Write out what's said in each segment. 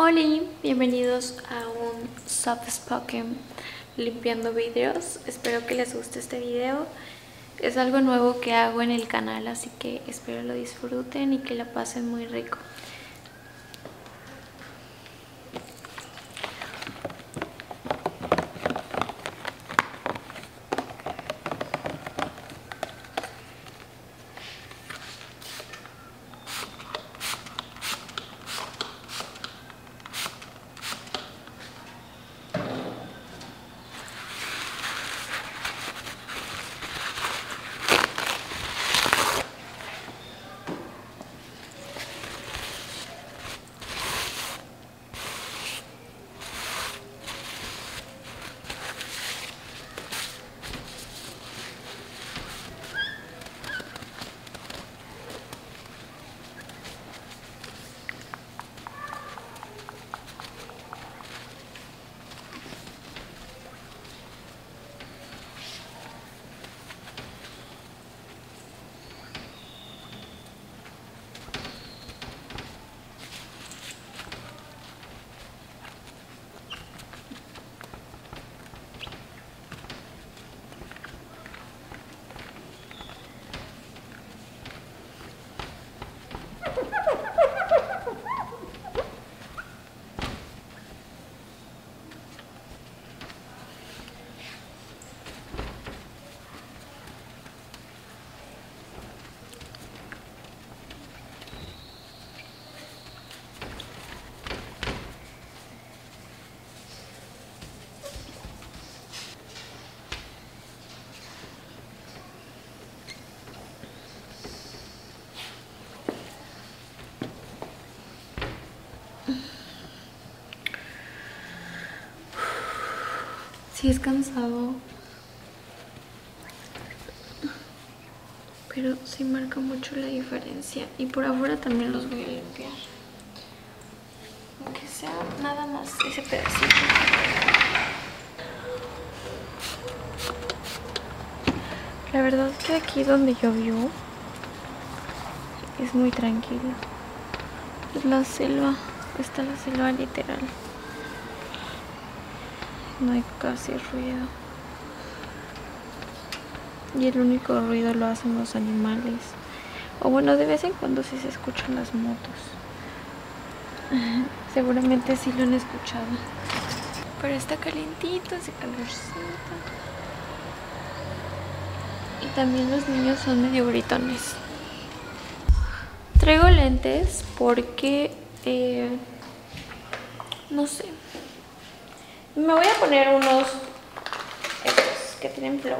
Hola, bienvenidos a un soft spoken limpiando vídeos. Espero que les guste este video. Es algo nuevo que hago en el canal, así que espero lo disfruten y que la pasen muy rico. Sí es cansado. Pero sí marca mucho la diferencia. Y por afuera también los voy a limpiar. Aunque sea nada más ese pedacito. La verdad es que aquí donde llovió es muy tranquilo. Es la selva. Está la selva literal no hay casi ruido. Y el único ruido lo hacen los animales. O bueno, de vez en cuando sí se escuchan las motos. Seguramente sí lo han escuchado. Pero está calientito, hace calorcito. Y también los niños son medio gritones. Traigo lentes porque... Eh, no sé, me voy a poner unos estos que tienen flow.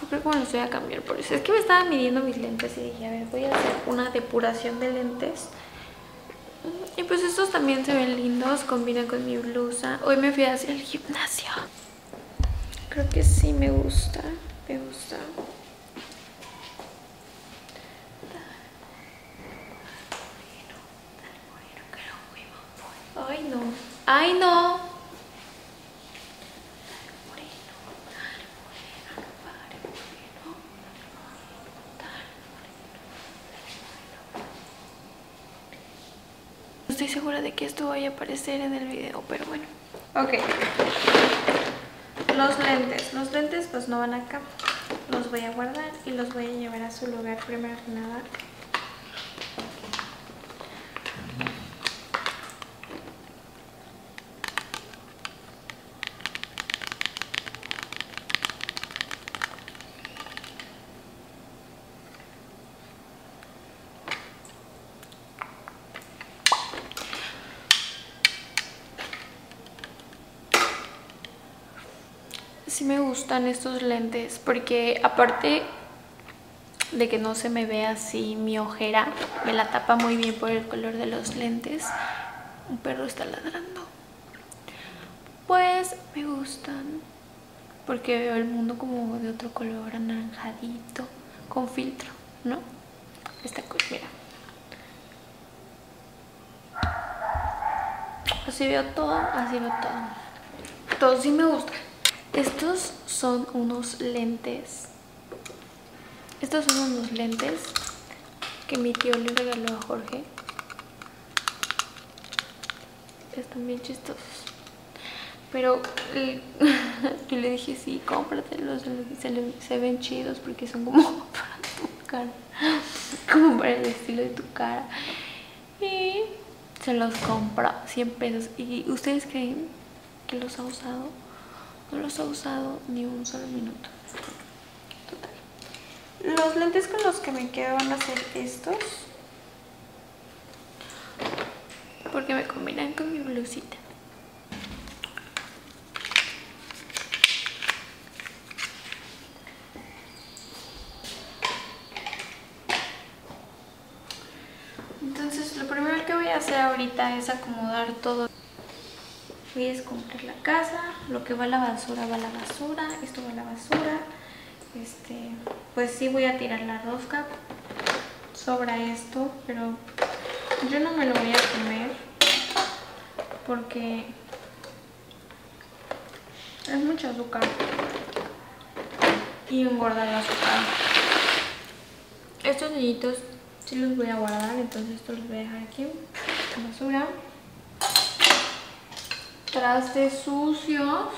Yo creo que me los voy a cambiar por eso. Es que me estaba midiendo mis lentes y dije, a ver, voy a hacer una depuración de lentes. Y pues estos también se ven lindos, combinan con mi blusa. Hoy me fui hacia el gimnasio. Creo que sí me gusta, me gusta. Ay no, ay no. estoy segura de esto vaya a aparecer en el video, pero bueno. Ok. Los lentes. Los lentes pues no van acá. Los voy a guardar y los voy a llevar a su lugar primero que nada. Sí me gustan estos lentes porque aparte de que no se me ve así mi ojera, me la tapa muy bien por el color de los lentes. Un perro está ladrando. Pues me gustan porque veo el mundo como de otro color anaranjadito, con filtro, ¿no? Esta cosa, mira. Así veo todo, así veo todo. Todo sí me gusta. Estos son unos lentes. Estos son unos lentes que mi tío le regaló a Jorge. están bien chistosos. Pero yo le dije, sí, cómpratelos, se, ven chidos porque son como para tu cara, como para el estilo de tu cara. Y se los compró 100 pesos. ¿Y ustedes creen que los ha usado? No los ha usado ni un solo minuto. Total. Los lentes con los que me quedo van a ser estos. Porque me combinan con mi blusita. Entonces lo primero que voy a hacer ahorita es acomodar todo. Voy a escombrar la casa, lo que va a la basura va a la basura, esto va a la basura. Este, pues sí voy a tirar la rosca, sobra esto, pero yo no me lo voy a comer porque es mucho azúcar y engorda el azúcar. Estos niñitos sí los voy a guardar, entonces estos los voy a dejar aquí basura. Trastes sucios.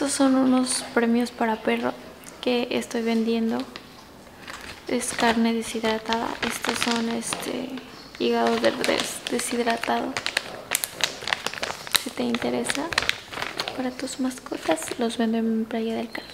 Estos son unos premios para perro que estoy vendiendo. Es carne deshidratada. Estos son este hígado de deshidratado. Si te interesa para tus mascotas, los vendo en Playa del Carmen.